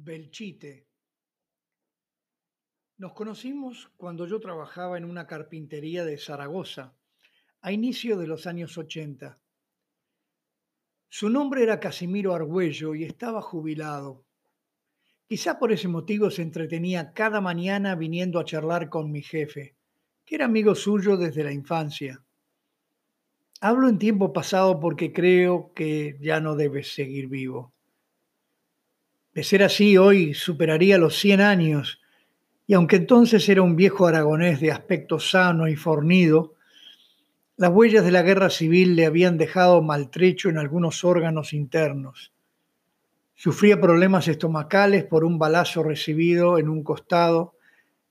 Belchite. Nos conocimos cuando yo trabajaba en una carpintería de Zaragoza, a inicio de los años 80. Su nombre era Casimiro Argüello y estaba jubilado. Quizá por ese motivo se entretenía cada mañana viniendo a charlar con mi jefe, que era amigo suyo desde la infancia. Hablo en tiempo pasado porque creo que ya no debe seguir vivo. De ser así, hoy superaría los 100 años, y aunque entonces era un viejo aragonés de aspecto sano y fornido, las huellas de la guerra civil le habían dejado maltrecho en algunos órganos internos. Sufría problemas estomacales por un balazo recibido en un costado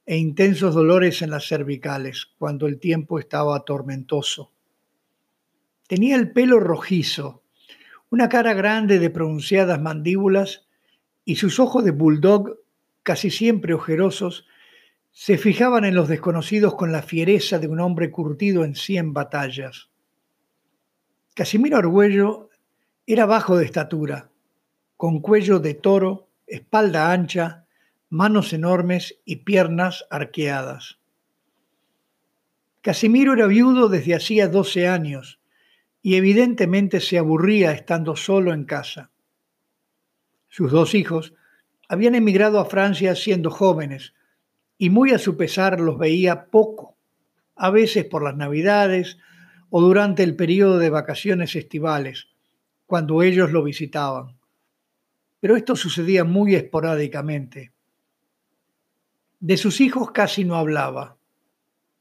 e intensos dolores en las cervicales cuando el tiempo estaba tormentoso. Tenía el pelo rojizo, una cara grande de pronunciadas mandíbulas y sus ojos de bulldog, casi siempre ojerosos, se fijaban en los desconocidos con la fiereza de un hombre curtido en cien batallas. Casimiro Argüello era bajo de estatura, con cuello de toro, espalda ancha, manos enormes y piernas arqueadas. Casimiro era viudo desde hacía 12 años y evidentemente se aburría estando solo en casa. Sus dos hijos habían emigrado a Francia siendo jóvenes y muy a su pesar los veía poco, a veces por las navidades o durante el periodo de vacaciones estivales, cuando ellos lo visitaban. Pero esto sucedía muy esporádicamente. De sus hijos casi no hablaba.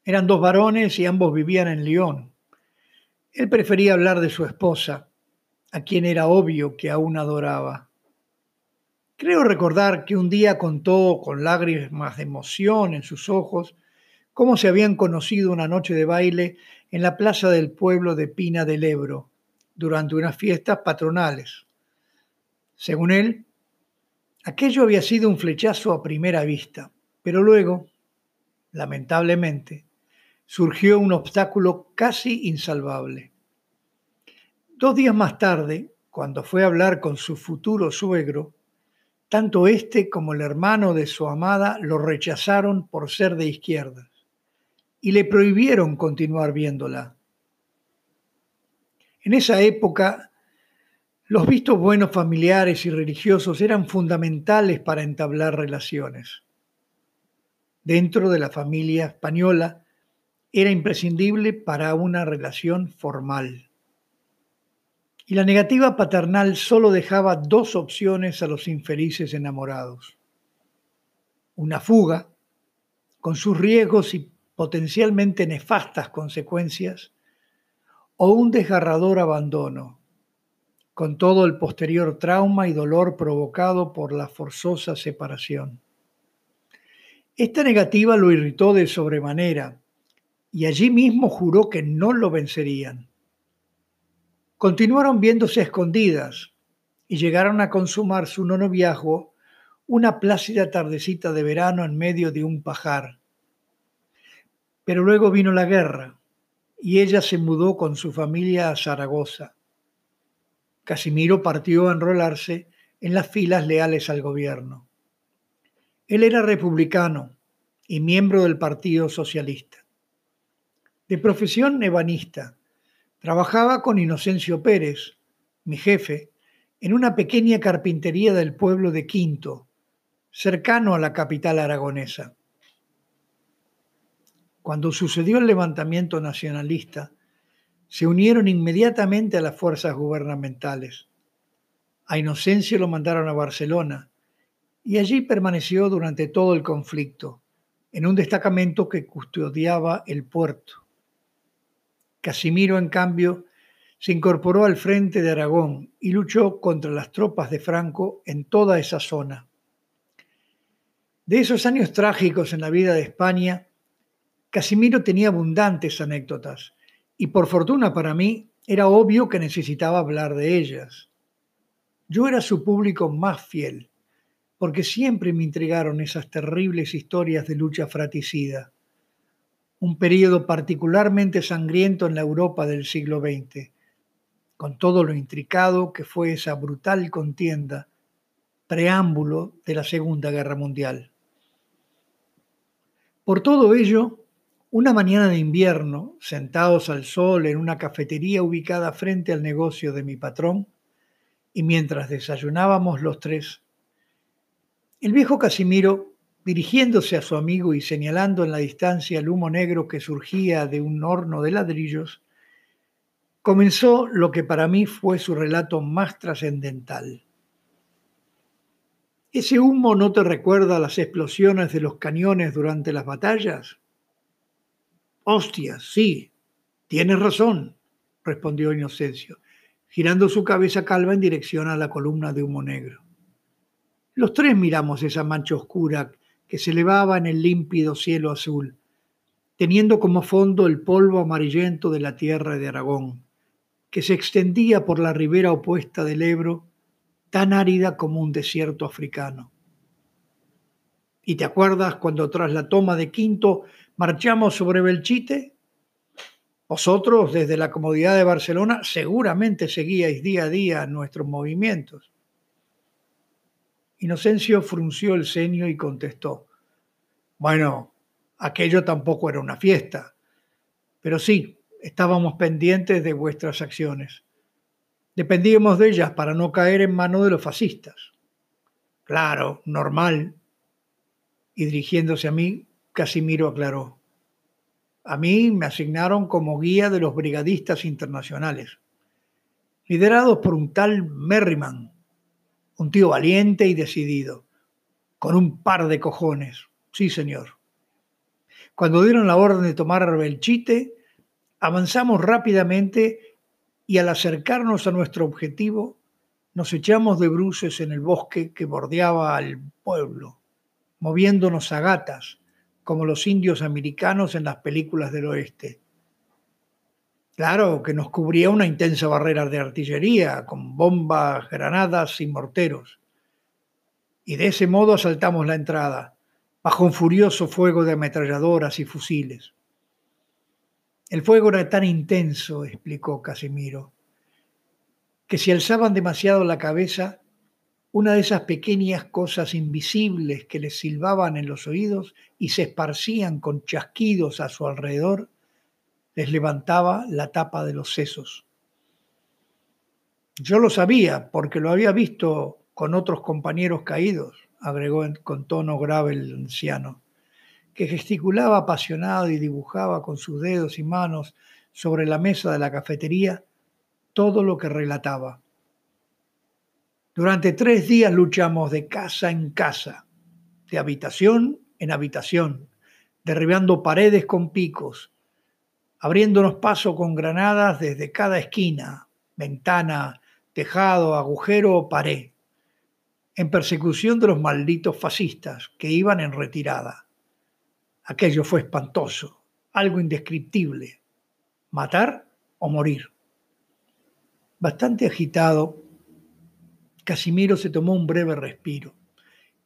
Eran dos varones y ambos vivían en Lyon. Él prefería hablar de su esposa, a quien era obvio que aún adoraba. Creo recordar que un día contó con lágrimas de emoción en sus ojos cómo se habían conocido una noche de baile en la plaza del pueblo de Pina del Ebro durante unas fiestas patronales. Según él, aquello había sido un flechazo a primera vista, pero luego, lamentablemente, surgió un obstáculo casi insalvable. Dos días más tarde, cuando fue a hablar con su futuro suegro, tanto este como el hermano de su amada lo rechazaron por ser de izquierdas y le prohibieron continuar viéndola. En esa época, los vistos buenos familiares y religiosos eran fundamentales para entablar relaciones. Dentro de la familia española era imprescindible para una relación formal y la negativa paternal solo dejaba dos opciones a los infelices enamorados. Una fuga, con sus riesgos y potencialmente nefastas consecuencias, o un desgarrador abandono, con todo el posterior trauma y dolor provocado por la forzosa separación. Esta negativa lo irritó de sobremanera y allí mismo juró que no lo vencerían. Continuaron viéndose escondidas y llegaron a consumar su noviazgo una plácida tardecita de verano en medio de un pajar. Pero luego vino la guerra y ella se mudó con su familia a Zaragoza. Casimiro partió a enrolarse en las filas leales al gobierno. Él era republicano y miembro del Partido Socialista. De profesión ebanista, Trabajaba con Inocencio Pérez, mi jefe, en una pequeña carpintería del pueblo de Quinto, cercano a la capital aragonesa. Cuando sucedió el levantamiento nacionalista, se unieron inmediatamente a las fuerzas gubernamentales. A Inocencio lo mandaron a Barcelona y allí permaneció durante todo el conflicto, en un destacamento que custodiaba el puerto. Casimiro, en cambio, se incorporó al frente de Aragón y luchó contra las tropas de Franco en toda esa zona. De esos años trágicos en la vida de España, Casimiro tenía abundantes anécdotas y por fortuna para mí era obvio que necesitaba hablar de ellas. Yo era su público más fiel, porque siempre me intrigaron esas terribles historias de lucha fratricida un periodo particularmente sangriento en la Europa del siglo XX, con todo lo intricado que fue esa brutal contienda preámbulo de la Segunda Guerra Mundial. Por todo ello, una mañana de invierno, sentados al sol en una cafetería ubicada frente al negocio de mi patrón, y mientras desayunábamos los tres, el viejo Casimiro, dirigiéndose a su amigo y señalando en la distancia el humo negro que surgía de un horno de ladrillos, comenzó lo que para mí fue su relato más trascendental. ¿Ese humo no te recuerda las explosiones de los cañones durante las batallas? Hostia, sí, tienes razón, respondió Inocencio, girando su cabeza calva en dirección a la columna de humo negro. Los tres miramos esa mancha oscura que se elevaba en el límpido cielo azul, teniendo como fondo el polvo amarillento de la tierra de Aragón que se extendía por la ribera opuesta del Ebro, tan árida como un desierto africano. ¿Y te acuerdas cuando tras la toma de Quinto marchamos sobre Belchite? Vosotros, desde la comodidad de Barcelona, seguramente seguíais día a día nuestros movimientos. Inocencio frunció el ceño y contestó, bueno, aquello tampoco era una fiesta, pero sí, estábamos pendientes de vuestras acciones. Dependíamos de ellas para no caer en manos de los fascistas. Claro, normal. Y dirigiéndose a mí, Casimiro aclaró. A mí me asignaron como guía de los brigadistas internacionales, liderados por un tal Merriman, un tío valiente y decidido, con un par de cojones. Sí, señor. Cuando dieron la orden de tomar Belchite, Avanzamos rápidamente y al acercarnos a nuestro objetivo, nos echamos de bruces en el bosque que bordeaba al pueblo, moviéndonos a gatas, como los indios americanos en las películas del oeste. Claro que nos cubría una intensa barrera de artillería, con bombas, granadas y morteros. Y de ese modo asaltamos la entrada, bajo un furioso fuego de ametralladoras y fusiles. El fuego era tan intenso, explicó Casimiro, que si alzaban demasiado la cabeza, una de esas pequeñas cosas invisibles que les silbaban en los oídos y se esparcían con chasquidos a su alrededor, les levantaba la tapa de los sesos. Yo lo sabía porque lo había visto con otros compañeros caídos, agregó con tono grave el anciano que gesticulaba apasionado y dibujaba con sus dedos y manos sobre la mesa de la cafetería todo lo que relataba. Durante tres días luchamos de casa en casa, de habitación en habitación, derribando paredes con picos, abriéndonos paso con granadas desde cada esquina, ventana, tejado, agujero o pared, en persecución de los malditos fascistas que iban en retirada. Aquello fue espantoso, algo indescriptible. Matar o morir. Bastante agitado, Casimiro se tomó un breve respiro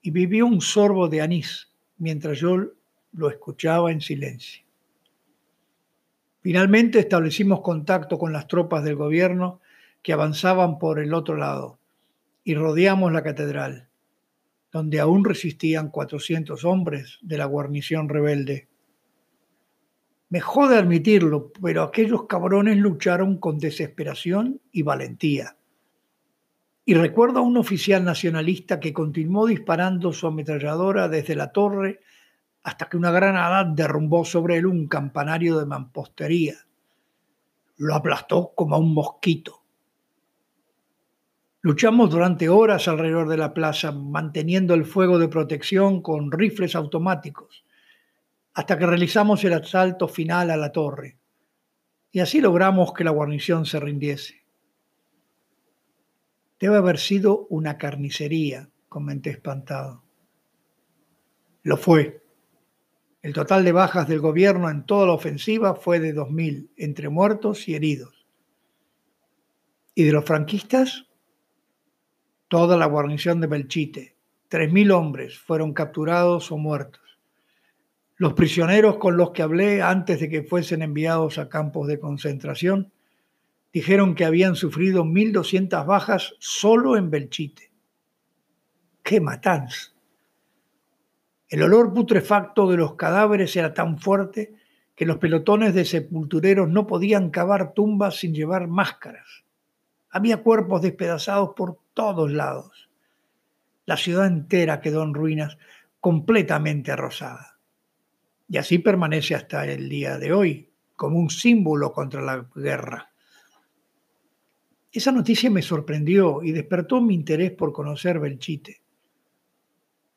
y vivió un sorbo de anís mientras yo lo escuchaba en silencio. Finalmente establecimos contacto con las tropas del gobierno que avanzaban por el otro lado y rodeamos la catedral donde aún resistían 400 hombres de la guarnición rebelde. Me jode admitirlo, pero aquellos cabrones lucharon con desesperación y valentía. Y recuerdo a un oficial nacionalista que continuó disparando su ametralladora desde la torre hasta que una granada derrumbó sobre él un campanario de mampostería. Lo aplastó como a un mosquito. Luchamos durante horas alrededor de la plaza, manteniendo el fuego de protección con rifles automáticos, hasta que realizamos el asalto final a la torre. Y así logramos que la guarnición se rindiese. Debe haber sido una carnicería, comenté espantado. Lo fue. El total de bajas del gobierno en toda la ofensiva fue de 2.000, entre muertos y heridos. ¿Y de los franquistas? toda la guarnición de Belchite. Tres mil hombres fueron capturados o muertos. Los prisioneros con los que hablé antes de que fuesen enviados a campos de concentración dijeron que habían sufrido 1.200 bajas solo en Belchite. ¡Qué matanza! El olor putrefacto de los cadáveres era tan fuerte que los pelotones de sepultureros no podían cavar tumbas sin llevar máscaras. Había cuerpos despedazados por todos lados. La ciudad entera quedó en ruinas, completamente arrosada. Y así permanece hasta el día de hoy, como un símbolo contra la guerra. Esa noticia me sorprendió y despertó mi interés por conocer Belchite.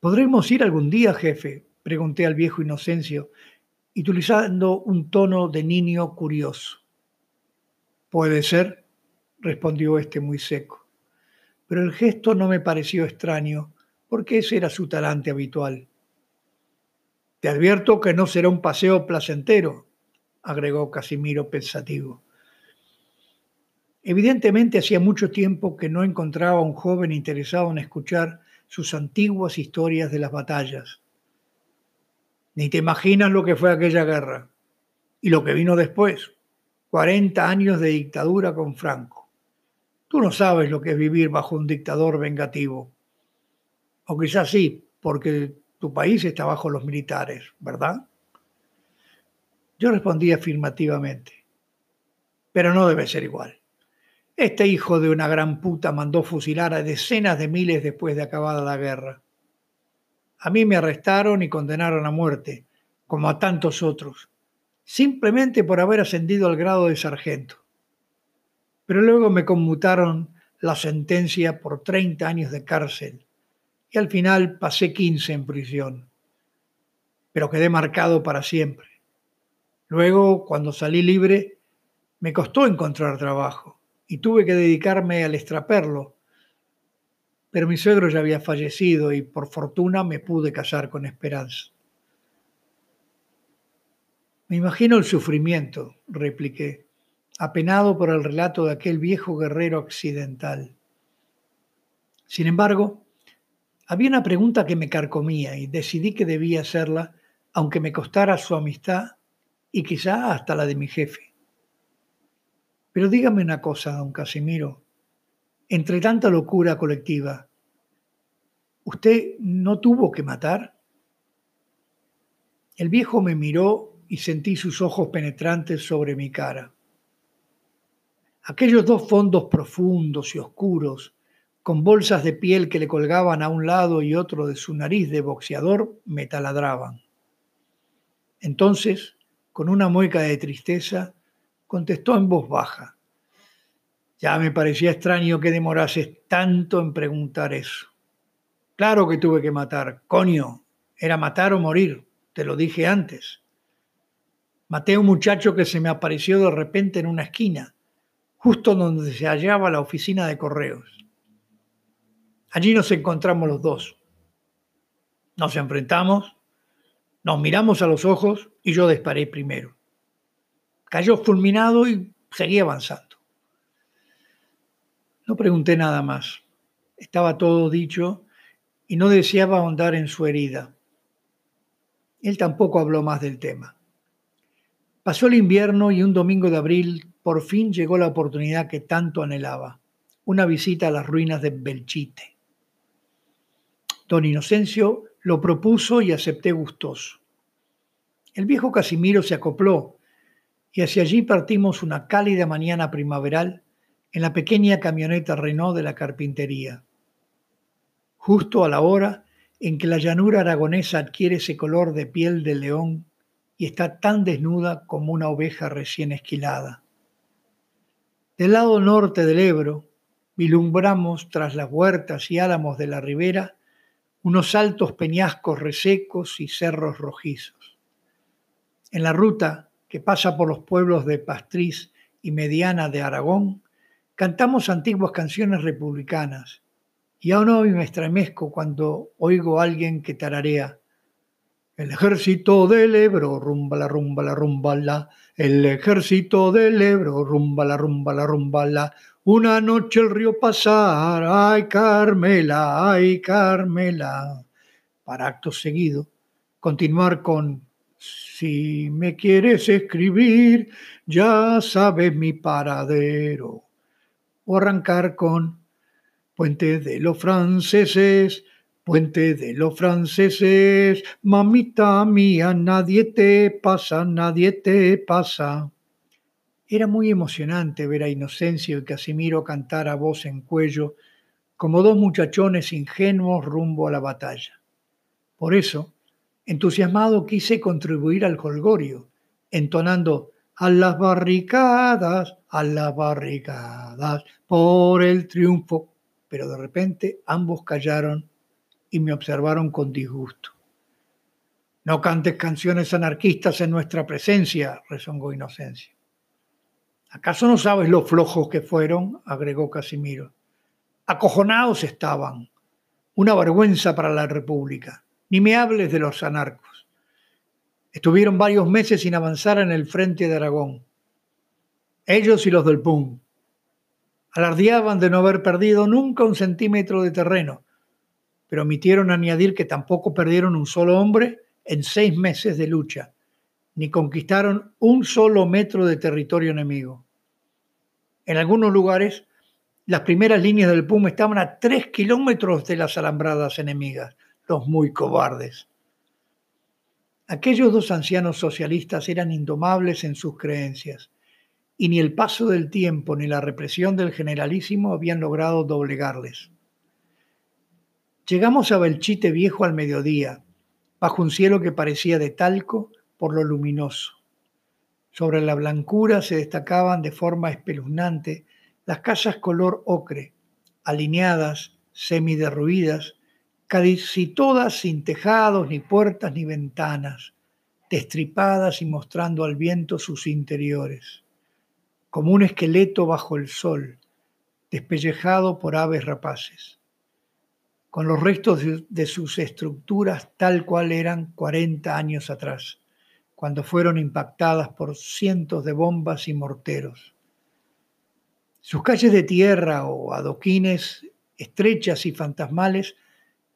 ¿Podremos ir algún día, jefe? pregunté al viejo Inocencio, utilizando un tono de niño curioso. Puede ser, respondió este muy seco, pero el gesto no me pareció extraño, porque ese era su talante habitual. Te advierto que no será un paseo placentero, agregó Casimiro pensativo. Evidentemente hacía mucho tiempo que no encontraba a un joven interesado en escuchar sus antiguas historias de las batallas. Ni te imaginas lo que fue aquella guerra y lo que vino después, 40 años de dictadura con Franco. Tú no sabes lo que es vivir bajo un dictador vengativo. O quizás sí, porque tu país está bajo los militares, ¿verdad? Yo respondí afirmativamente. Pero no debe ser igual. Este hijo de una gran puta mandó fusilar a decenas de miles después de acabada la guerra. A mí me arrestaron y condenaron a muerte, como a tantos otros, simplemente por haber ascendido al grado de sargento. Pero luego me conmutaron la sentencia por 30 años de cárcel y al final pasé 15 en prisión. Pero quedé marcado para siempre. Luego, cuando salí libre, me costó encontrar trabajo y tuve que dedicarme al extraperlo. Pero mi suegro ya había fallecido y por fortuna me pude casar con Esperanza. Me imagino el sufrimiento, repliqué, apenado por el relato de aquel viejo guerrero occidental. Sin embargo, había una pregunta que me carcomía y decidí que debía hacerla, aunque me costara su amistad y quizá hasta la de mi jefe. Pero dígame una cosa, don Casimiro. Entre tanta locura colectiva, ¿usted no tuvo que matar? El viejo me miró y sentí sus ojos penetrantes sobre mi cara. Aquellos dos fondos profundos y oscuros, con bolsas de piel que le colgaban a un lado y otro de su nariz de boxeador, me taladraban. Entonces, con una mueca de tristeza, contestó en voz baja. Ya me parecía extraño que demorases tanto en preguntar eso. Claro que tuve que matar, coño, era matar o morir, te lo dije antes. Maté a un muchacho que se me apareció de repente en una esquina, justo donde se hallaba la oficina de correos. Allí nos encontramos los dos. Nos enfrentamos, nos miramos a los ojos y yo disparé primero cayó fulminado y seguí avanzando. No pregunté nada más. Estaba todo dicho y no deseaba ahondar en su herida. Él tampoco habló más del tema. Pasó el invierno y un domingo de abril por fin llegó la oportunidad que tanto anhelaba, una visita a las ruinas de Belchite. Don Inocencio lo propuso y acepté gustoso. El viejo Casimiro se acopló y hacia allí partimos una cálida mañana primaveral en la pequeña camioneta Renault de la carpintería. Justo a la hora en que la llanura aragonesa adquiere ese color de piel de león y está tan desnuda como una oveja recién esquilada. Del lado norte del Ebro, vilumbramos tras las huertas y álamos de la ribera unos altos peñascos resecos y cerros rojizos. En la ruta que pasa por los pueblos de Pastriz y Mediana de Aragón, cantamos antiguas canciones republicanas. Y aún hoy me estremezco cuando oigo a alguien que tararea. El ejército del Ebro, rumba la rumba la rumba la. El ejército del Ebro, rumba la rumba la rumba la. Una noche el río pasar, ay Carmela, ay Carmela. Para acto seguido, continuar con si me quieres escribir, ya sabes mi paradero. O arrancar con Puente de los franceses, Puente de los franceses, mamita mía, nadie te pasa, nadie te pasa. Era muy emocionante ver a Inocencio y Casimiro cantar a voz en cuello, como dos muchachones ingenuos rumbo a la batalla. Por eso, entusiasmado quise contribuir al colgorio, entonando a las barricadas, a las barricadas, por el triunfo. Pero de repente ambos callaron y me observaron con disgusto. No cantes canciones anarquistas en nuestra presencia, rezongó Inocencia. ¿Acaso no sabes lo flojos que fueron? agregó Casimiro. Acojonados estaban. Una vergüenza para la República. Ni me hables de los anarcos. Estuvieron varios meses sin avanzar en el frente de Aragón. Ellos y los del PUM. Alardeaban de no haber perdido nunca un centímetro de terreno pero omitieron añadir que tampoco perdieron un solo hombre en seis meses de lucha, ni conquistaron un solo metro de territorio enemigo. En algunos lugares, las primeras líneas del PUM estaban a tres kilómetros de las alambradas enemigas, los muy cobardes. Aquellos dos ancianos socialistas eran indomables en sus creencias, y ni el paso del tiempo ni la represión del generalísimo habían logrado doblegarles. Llegamos a Belchite Viejo al mediodía, bajo un cielo que parecía de talco por lo luminoso. Sobre la blancura se destacaban de forma espeluznante las casas color ocre, alineadas, semiderruidas, casi todas sin tejados, ni puertas, ni ventanas, destripadas y mostrando al viento sus interiores, como un esqueleto bajo el sol, despellejado por aves rapaces con los restos de, sus estructuras tal cual eran 40 años atrás, cuando fueron impactadas por cientos de bombas y morteros. Sus calles de tierra o adoquines estrechas y fantasmales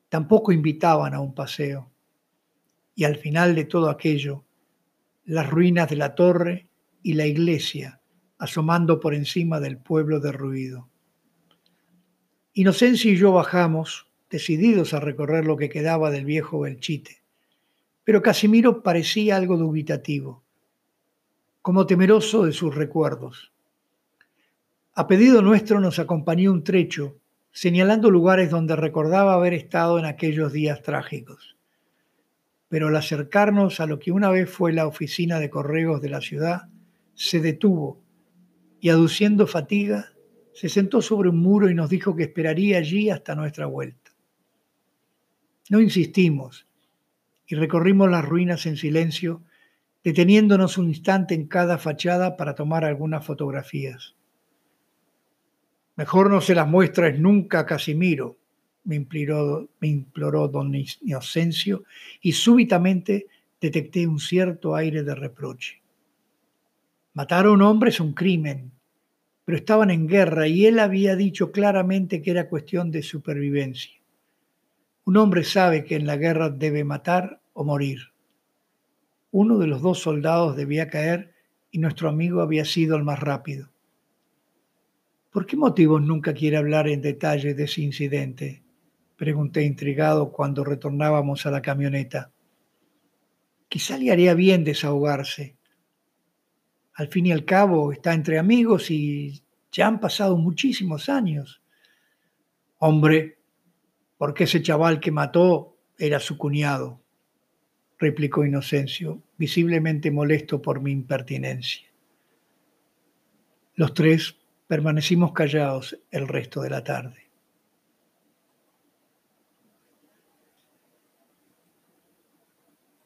tampoco invitaban a un paseo. Y al final de todo aquello, las ruinas de la torre y la iglesia asomando por encima del pueblo derruido. Inocencia y yo bajamos, decididos a recorrer lo que quedaba del viejo Belchite. Pero Casimiro parecía algo dubitativo, como temeroso de sus recuerdos. A pedido nuestro nos acompañó un trecho, señalando lugares donde recordaba haber estado en aquellos días trágicos. Pero al acercarnos a lo que una vez fue la oficina de correos de la ciudad, se detuvo y, aduciendo fatiga, se sentó sobre un muro y nos dijo que esperaría allí hasta nuestra vuelta. No insistimos y recorrimos las ruinas en silencio, deteniéndonos un instante en cada fachada para tomar algunas fotografías. Mejor no se las muestres nunca a Casimiro, me imploró, me imploró don Inocencio, y súbitamente detecté un cierto aire de reproche. Matar a un hombre es un crimen, pero estaban en guerra y él había dicho claramente que era cuestión de supervivencia. Un hombre sabe que en la guerra debe matar o morir. Uno de los dos soldados debía caer y nuestro amigo había sido el más rápido. ¿Por qué motivos nunca quiere hablar en detalle de ese incidente? Pregunté intrigado cuando retornábamos a la camioneta. Quizá le haría bien desahogarse. Al fin y al cabo está entre amigos y ya han pasado muchísimos años. Hombre, porque ese chaval que mató era su cuñado, replicó Inocencio, visiblemente molesto por mi impertinencia. Los tres permanecimos callados el resto de la tarde.